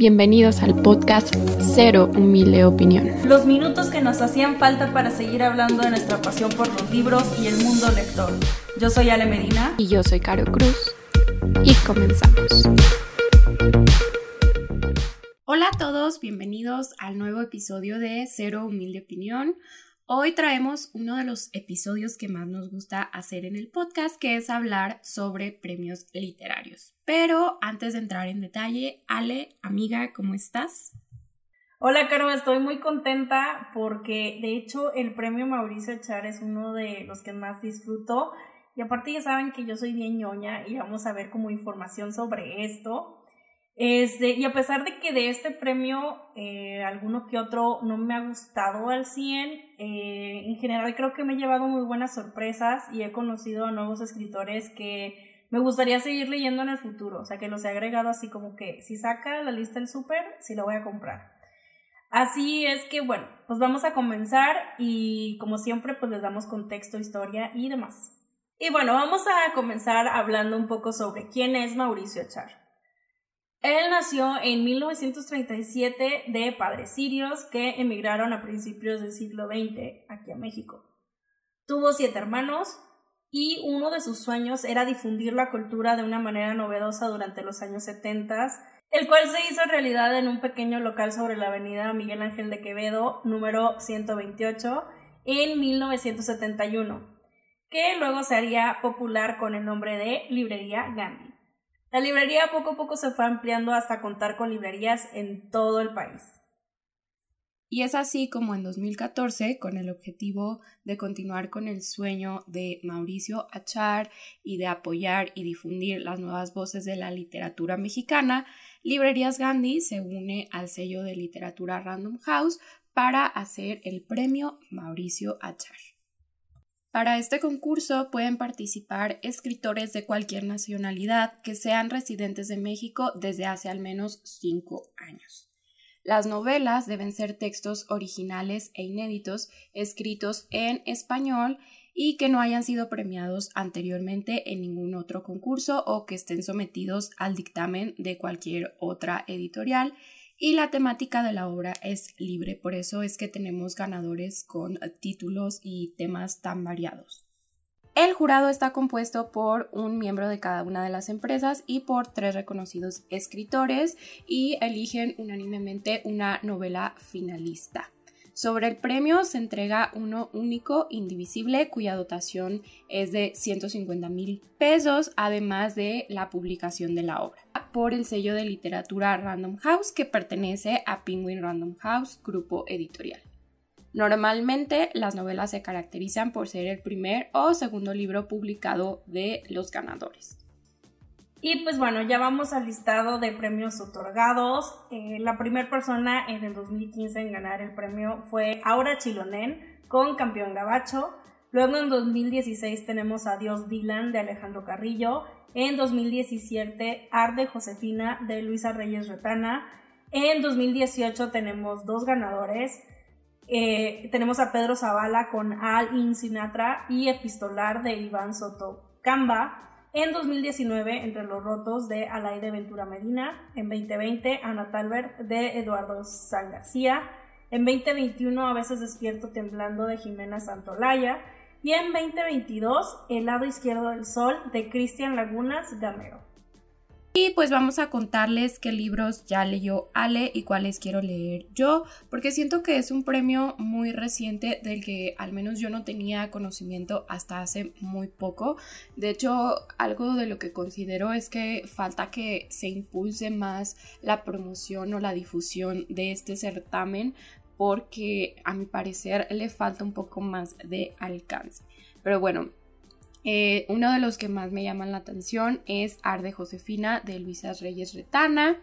Bienvenidos al podcast Cero Humilde Opinión. Los minutos que nos hacían falta para seguir hablando de nuestra pasión por los libros y el mundo lector. Yo soy Ale Medina. Y yo soy Caro Cruz. Y comenzamos. Hola a todos, bienvenidos al nuevo episodio de Cero Humilde Opinión. Hoy traemos uno de los episodios que más nos gusta hacer en el podcast, que es hablar sobre premios literarios. Pero antes de entrar en detalle, Ale, amiga, ¿cómo estás? Hola, Caro, estoy muy contenta porque de hecho el premio Mauricio Echar es uno de los que más disfruto. Y aparte ya saben que yo soy bien ñoña y vamos a ver como información sobre esto. Este, y a pesar de que de este premio eh, alguno que otro no me ha gustado al 100, eh, en general creo que me he llevado muy buenas sorpresas y he conocido a nuevos escritores que me gustaría seguir leyendo en el futuro. O sea, que los he agregado así como que si saca la lista el súper, sí lo voy a comprar. Así es que bueno, pues vamos a comenzar y como siempre pues les damos contexto, historia y demás. Y bueno, vamos a comenzar hablando un poco sobre quién es Mauricio Echar. Él nació en 1937 de padres sirios que emigraron a principios del siglo XX aquí a México. Tuvo siete hermanos y uno de sus sueños era difundir la cultura de una manera novedosa durante los años 70, el cual se hizo realidad en un pequeño local sobre la avenida Miguel Ángel de Quevedo, número 128, en 1971, que luego se haría popular con el nombre de Librería Gandhi. La librería poco a poco se fue ampliando hasta contar con librerías en todo el país. Y es así como en 2014, con el objetivo de continuar con el sueño de Mauricio Achar y de apoyar y difundir las nuevas voces de la literatura mexicana, Librerías Gandhi se une al sello de literatura Random House para hacer el premio Mauricio Achar. Para este concurso pueden participar escritores de cualquier nacionalidad que sean residentes de México desde hace al menos cinco años. Las novelas deben ser textos originales e inéditos escritos en español y que no hayan sido premiados anteriormente en ningún otro concurso o que estén sometidos al dictamen de cualquier otra editorial y la temática de la obra es libre, por eso es que tenemos ganadores con títulos y temas tan variados. El jurado está compuesto por un miembro de cada una de las empresas y por tres reconocidos escritores y eligen unánimemente una novela finalista. Sobre el premio se entrega uno único, indivisible, cuya dotación es de 150 mil pesos, además de la publicación de la obra, por el sello de literatura Random House, que pertenece a Penguin Random House, grupo editorial. Normalmente las novelas se caracterizan por ser el primer o segundo libro publicado de los ganadores. Y pues bueno, ya vamos al listado de premios otorgados. Eh, la primera persona en el 2015 en ganar el premio fue Aura Chilonen con Campeón Gabacho. Luego en 2016 tenemos a Dios Dylan de Alejandro Carrillo. En 2017 Arde Josefina de Luisa Reyes Retana. En 2018 tenemos dos ganadores. Eh, tenemos a Pedro Zavala con Al In Sinatra y Epistolar de Iván Soto Camba. En 2019, Entre los Rotos de Alaide Ventura Medina. En 2020, Ana Talbert de Eduardo San García. En 2021, A veces despierto temblando de Jimena Santolaya. Y en 2022, El lado izquierdo del sol de Cristian Lagunas Gamero. Y pues vamos a contarles qué libros ya leyó Ale y cuáles quiero leer yo, porque siento que es un premio muy reciente del que al menos yo no tenía conocimiento hasta hace muy poco. De hecho, algo de lo que considero es que falta que se impulse más la promoción o la difusión de este certamen, porque a mi parecer le falta un poco más de alcance. Pero bueno, eh, uno de los que más me llaman la atención es Arde Josefina de Luisas Reyes Retana.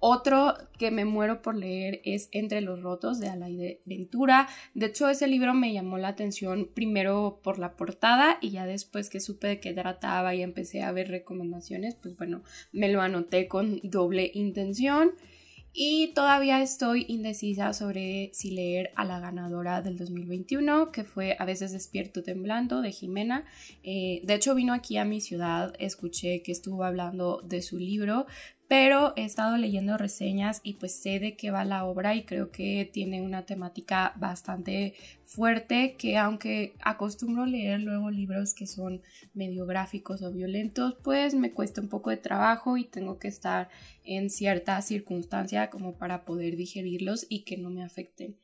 Otro que me muero por leer es Entre los Rotos de Alaide Ventura. De hecho, ese libro me llamó la atención primero por la portada y ya después que supe de qué trataba y empecé a ver recomendaciones, pues bueno, me lo anoté con doble intención. Y todavía estoy indecisa sobre si leer a la ganadora del 2021, que fue A veces despierto temblando de Jimena. Eh, de hecho vino aquí a mi ciudad, escuché que estuvo hablando de su libro, pero he estado leyendo reseñas y pues sé de qué va la obra y creo que tiene una temática bastante fuerte que aunque acostumbro leer luego libros que son medio gráficos o violentos, pues me cuesta un poco de trabajo y tengo que estar en cierta circunstancia como para poder digerirlos y que no me afecten.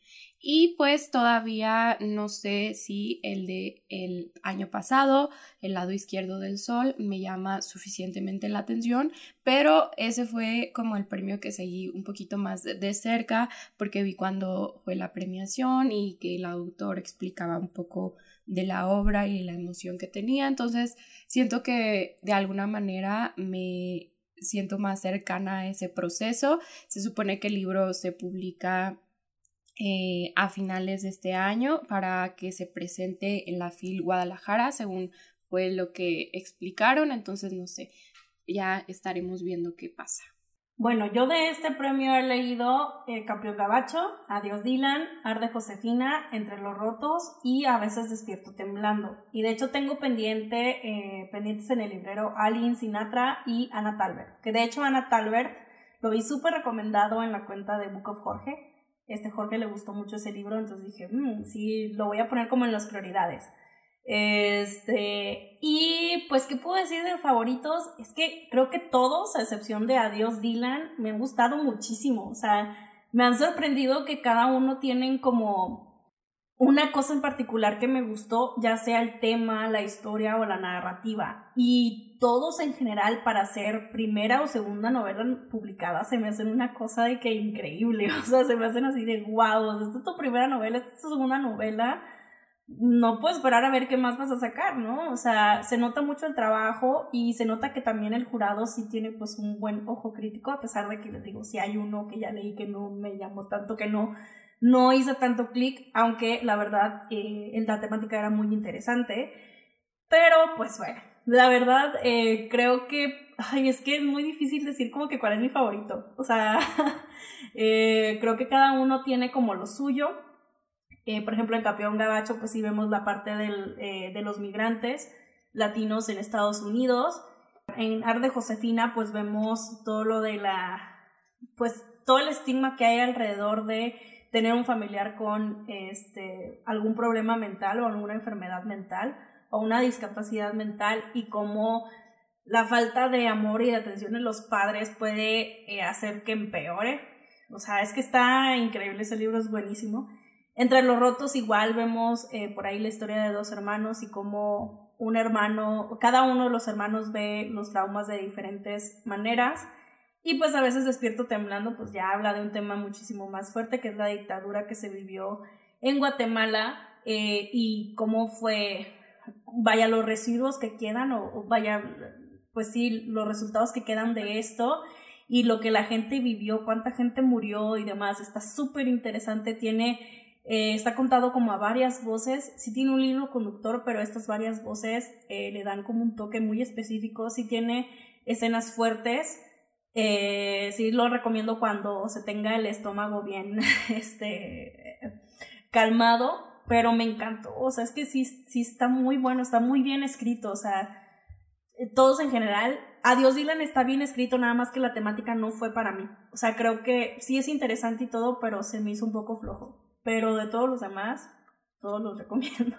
Y pues todavía no sé si el de el año pasado, el lado izquierdo del sol, me llama suficientemente la atención, pero ese fue como el premio que seguí un poquito más de cerca porque vi cuando fue la premiación y que el autor explicaba un poco de la obra y la emoción que tenía. Entonces siento que de alguna manera me siento más cercana a ese proceso. Se supone que el libro se publica eh, a finales de este año para que se presente en la FIL Guadalajara, según fue lo que explicaron. Entonces, no sé, ya estaremos viendo qué pasa. Bueno, yo de este premio he leído eh, Campeón Gabacho, Adiós Dylan, Arde Josefina, Entre los Rotos y A veces Despierto Temblando. Y de hecho tengo pendiente, eh, pendientes en el librero Aline Sinatra y Ana Talbert. Que de hecho Ana Talbert lo vi súper recomendado en la cuenta de Book of Jorge este Jorge le gustó mucho ese libro, entonces dije, mm, sí, lo voy a poner como en las prioridades. Este, y pues, ¿qué puedo decir de favoritos? Es que creo que todos, a excepción de Adiós Dylan, me han gustado muchísimo. O sea, me han sorprendido que cada uno tienen como una cosa en particular que me gustó, ya sea el tema, la historia o la narrativa. Y todos en general para ser primera o segunda novela publicada se me hacen una cosa de que increíble. O sea, se me hacen así de wow, esta es tu primera novela, esta es tu segunda novela. No puedo esperar a ver qué más vas a sacar, ¿no? O sea, se nota mucho el trabajo y se nota que también el jurado sí tiene pues un buen ojo crítico, a pesar de que les digo, si hay uno que ya leí que no me llamó tanto, que no no hizo tanto clic, aunque la verdad eh, la temática era muy interesante. Pero pues bueno, la verdad eh, creo que, ay, es que es muy difícil decir como que cuál es mi favorito. O sea, eh, creo que cada uno tiene como lo suyo. por ejemplo, en Campeón Gabacho, pues sí vemos la parte del, de los migrantes latinos en Estados Unidos. En Arde Josefina, pues vemos todo lo de la, pues todo el estigma que hay alrededor de tener un familiar con este, algún problema mental o alguna enfermedad mental o una discapacidad mental y cómo la falta de amor y de atención en los padres puede eh, hacer que empeore. O sea, es que está increíble, ese libro es buenísimo. Entre los rotos igual vemos eh, por ahí la historia de dos hermanos y cómo un hermano, cada uno de los hermanos ve los traumas de diferentes maneras y pues a veces despierto temblando, pues ya habla de un tema muchísimo más fuerte, que es la dictadura que se vivió en Guatemala eh, y cómo fue, vaya, los residuos que quedan, o, vaya, pues sí, los resultados que quedan de esto y lo que la gente vivió, cuánta gente murió y demás. Está súper interesante, tiene, eh, está contado como a varias voces, sí tiene un libro conductor, pero estas varias voces eh, le dan como un toque muy específico, sí tiene escenas fuertes. Eh, sí lo recomiendo cuando se tenga el estómago bien este, calmado, pero me encantó. O sea, es que sí, sí está muy bueno, está muy bien escrito. O sea, todos en general. Adiós Dylan está bien escrito, nada más que la temática no fue para mí. O sea, creo que sí es interesante y todo, pero se me hizo un poco flojo. Pero de todos los demás, todos los recomiendo.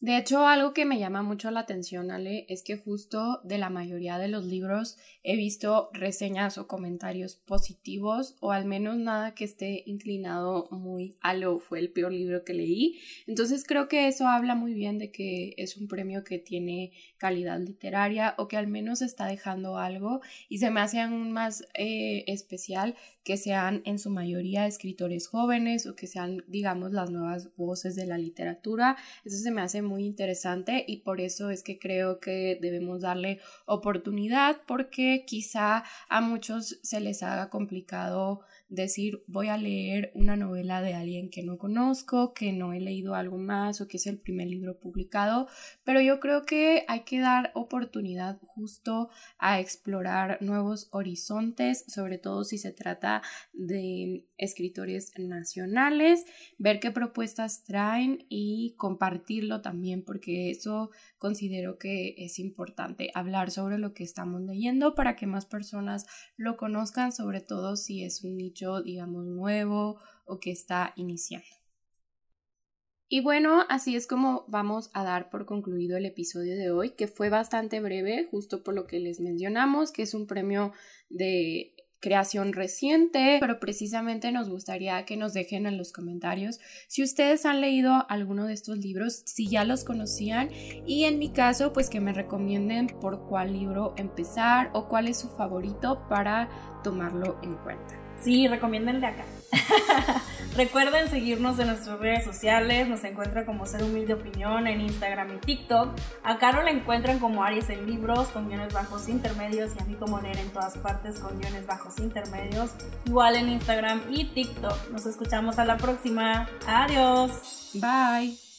De hecho, algo que me llama mucho la atención, Ale, es que justo de la mayoría de los libros he visto reseñas o comentarios positivos o al menos nada que esté inclinado muy a lo fue el peor libro que leí. Entonces creo que eso habla muy bien de que es un premio que tiene calidad literaria o que al menos está dejando algo y se me hace aún más eh, especial que sean en su mayoría escritores jóvenes o que sean, digamos, las nuevas voces de la literatura. Eso se me hace muy interesante y por eso es que creo que debemos darle oportunidad porque quizá a muchos se les haga complicado decir voy a leer una novela de alguien que no conozco, que no he leído algo más o que es el primer libro publicado, pero yo creo que hay que dar oportunidad justo a explorar nuevos horizontes, sobre todo si se trata de escritores nacionales, ver qué propuestas traen y compartirlo también también porque eso considero que es importante hablar sobre lo que estamos leyendo para que más personas lo conozcan, sobre todo si es un nicho, digamos, nuevo o que está iniciando. Y bueno, así es como vamos a dar por concluido el episodio de hoy, que fue bastante breve, justo por lo que les mencionamos, que es un premio de creación reciente, pero precisamente nos gustaría que nos dejen en los comentarios si ustedes han leído alguno de estos libros, si ya los conocían y en mi caso pues que me recomienden por cuál libro empezar o cuál es su favorito para tomarlo en cuenta. Sí, recomienden de acá. Recuerden seguirnos en nuestras redes sociales, nos encuentran como Ser Humilde Opinión en Instagram y TikTok. A Caro la encuentran como Aries en Libros con guiones bajos intermedios y a mí como Nera en todas partes con guiones bajos intermedios. Igual en Instagram y TikTok. Nos escuchamos a la próxima. Adiós. Bye.